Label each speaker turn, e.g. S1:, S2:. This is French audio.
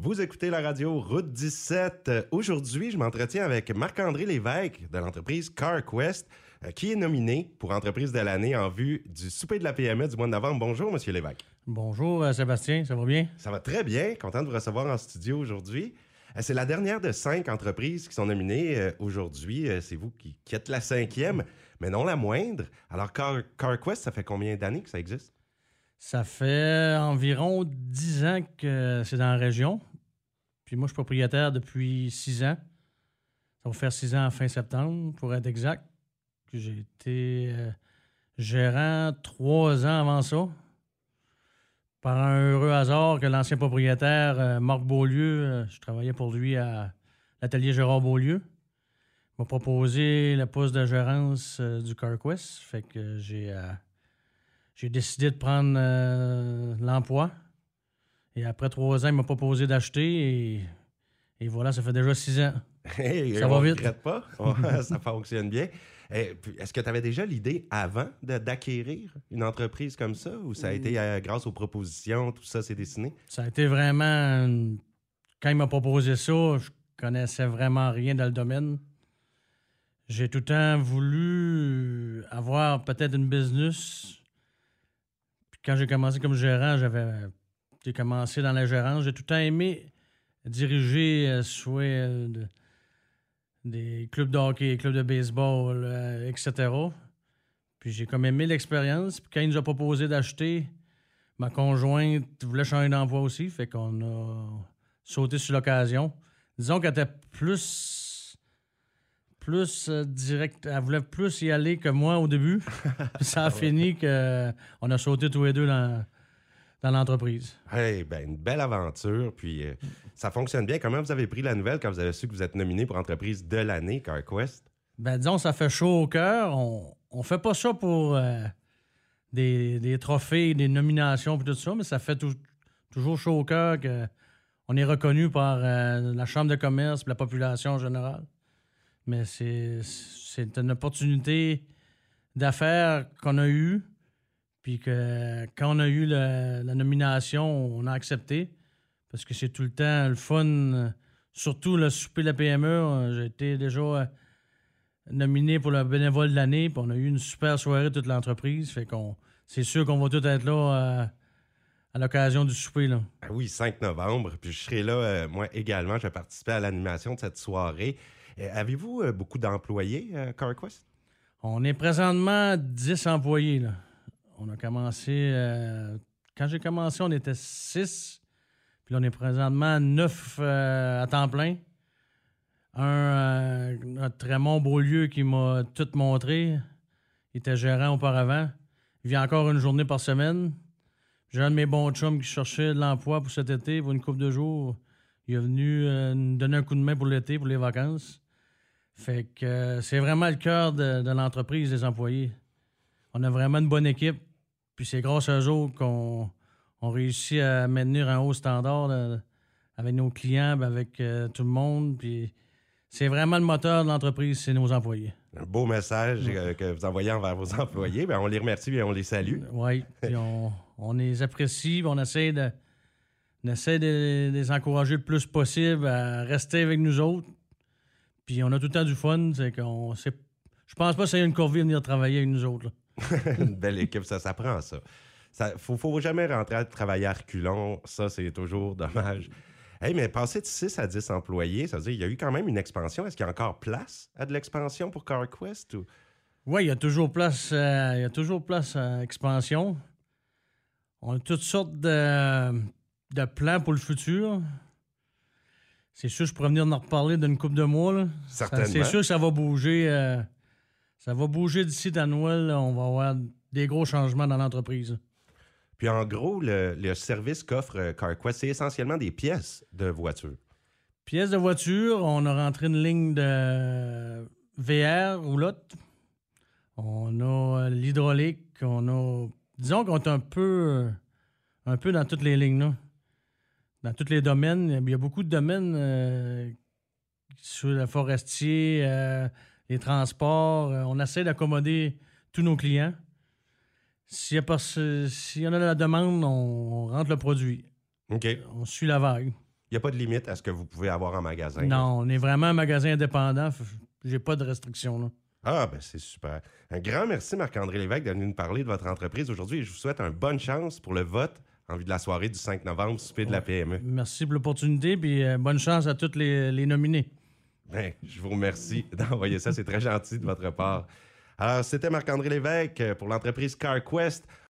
S1: Vous écoutez la radio Route 17. Euh, Aujourd'hui, je m'entretiens avec Marc-André Lévesque de l'entreprise CarQuest, euh, qui est nominé pour entreprise de l'année en vue du souper de la PME du mois de novembre. Bonjour, Monsieur Lévesque.
S2: Bonjour euh, Sébastien, ça va bien?
S1: Ça va très bien. Content de vous recevoir en studio aujourd'hui. Euh, C'est la dernière de cinq entreprises qui sont nominées aujourd'hui. C'est vous qui, qui êtes la cinquième, mais non la moindre. Alors, Car- CarQuest, ça fait combien d'années que ça existe?
S2: Ça fait environ 10 ans que c'est dans la région. Puis moi, je suis propriétaire depuis 6 ans. Ça va faire 6 ans en fin septembre, pour être exact. J'ai été euh, gérant 3 ans avant ça. Par un heureux hasard que l'ancien propriétaire, euh, Marc Beaulieu, euh, je travaillais pour lui à l'atelier Gérard Beaulieu, m'a proposé le poste de gérance du CarQuest. Fait que j'ai... j'ai décidé de prendre l'emploi. Et après trois ans, il m'a proposé d'acheter. Et, et voilà, ça fait déjà six ans.
S1: Hey,
S2: Ça
S1: on
S2: va vite.
S1: regrette pas. ça fonctionne bien. Eh, Est-ce que tu avais déjà l'idée avant d'acquérir une entreprise comme ça ou ça a été euh, grâce aux propositions, tout ça s'est dessiné?
S2: Ça a été vraiment. une- Quand il m'a proposé ça, je connaissais vraiment rien dans le domaine. J'ai tout le temps voulu avoir peut-être une business. Puis quand j'ai commencé comme gérant, j'avais. J'ai commencé dans la gérance. J'ai tout le temps aimé diriger euh, soit euh, de- des clubs de hockey, clubs de baseball, euh, etc. Puis j'ai comme aimé l'expérience. Puis quand il nous a proposé d'acheter, ma conjointe voulait changer d'emploi aussi, fait qu'on a sauté sur l'occasion. Disons qu'elle était plus. plus euh, direct. Elle voulait plus y aller que moi au début. Puis ça a fini que on a sauté tous les deux dans, dans l'entreprise.
S1: Hey, ben, une belle aventure. Puis euh, ça fonctionne bien. Comment vous avez pris la nouvelle quand vous avez su que vous êtes nominé pour entreprise de l'année, CarQuest?
S2: Ben, disons, ça fait chaud au cœur. On, on fait pas ça pour euh, des, des trophées, des nominations et tout ça, mais ça fait tou- toujours chaud au cœur que on est reconnu par euh, la Chambre de commerce et la population en général. Mais c'est, c'est une opportunité d'affaires qu'on a eue, puis que quand on a eu la nomination, on a accepté, parce que c'est tout le temps le fun, euh, surtout le souper de la PME. euh, J'ai été déjà... euh, nominé pour le bénévole de l'année, puis on a eu une super soirée toute l'entreprise. Fait qu'on c'est sûr qu'on va tous être là euh, à l'occasion du souper. Là.
S1: Ah oui, 5 novembre. Puis je serai là, euh, moi également. Je vais participer à l'animation de cette soirée. Euh, Avez-vous euh, beaucoup d'employés, CarQuest?
S2: On est présentement 10 employés. Là. On a commencé. euh, quand j'ai commencé, on était 6. Puis là, on est présentement 9 à temps plein. Un, euh, notre Raymond Beaulieu qui m'a tout montré. Il était gérant auparavant. Il vient encore une journée par semaine. J'ai un de mes bons chums qui cherchait de l'emploi pour cet été, pour une couple de jours. Il est venu euh, nous donner un coup de main pour l'été, pour les vacances. Fait que euh, c'est vraiment le cœur de, de l'entreprise, des employés. On a vraiment une bonne équipe. Puis c'est grâce à eux autres qu'on on réussit à maintenir un haut standard avec nos clients, ben, avec euh, tout le monde. Puis c'est vraiment le moteur de l'entreprise, c'est nos employés.
S1: Un beau message euh, que vous envoyez envers vos employés. Ben, on les remercie et on les salue.
S2: Oui, puis on, on les apprécie, on essaie de, on essaie de, les encourager le plus possible à rester avec nous autres. Puis on a tout le temps du fun, c'est qu'on je pense pas que c'est une corvée de venir travailler avec nous autres. là.
S1: une belle équipe, ça s'apprend, ça. Ça faut, faut jamais rentrer à travailler à reculons. Ça, c'est toujours dommage. Hey, mais passer de 6 à 10 employés, ça veut dire qu'il y a eu quand même une expansion. Est-ce qu'il y a encore place à de l'expansion pour CarQuest? Ou...
S2: Oui, il y a toujours place, euh, il y a toujours place à expansion. On a toutes sortes de, de plans pour le futur. C'est sûr, je pourrais venir en reparler d'une couple de mois. là.
S1: Certainement.
S2: C'est sûr que ça va bouger. euh, ça va bouger d'ici à Noël. là. On va avoir des gros changements dans l'entreprise.
S1: Puis en gros, le, le service qu'offre euh, CarQuest, c'est essentiellement des pièces de voiture.
S2: Pièces de voiture, on a rentré une ligne de VR roulotte. On a euh, l'hydraulique, on a. Disons qu'on est un peu, un peu dans toutes les lignes, là. Dans tous les domaines. Il y a beaucoup de domaines euh, sur le forestier, euh, les transports. euh, on essaie d'accommoder tous nos clients. S'il y, a pas- s'il y en a de la demande, on, on rentre le produit.
S1: OK.
S2: On suit la vague.
S1: Il n'y a pas de limite à ce que vous pouvez avoir en magasin.
S2: Non, on est vraiment un magasin indépendant. J'ai pas de restrictions. Là.
S1: Ah, ben c'est super. Un grand merci, Marc-André Lévesque, de nous parler de votre entreprise aujourd'hui. Je vous souhaite une bonne chance pour le vote en vue de la soirée du 5 novembre, souper de la. PME.
S2: Merci pour l'opportunité, puis euh, bonne chance à tous les, les nominés.
S1: Ben, je vous remercie d'envoyer ça. C'est très gentil de votre part. Alors, c'était Marc-André Lévesque pour l'entreprise CarQuest.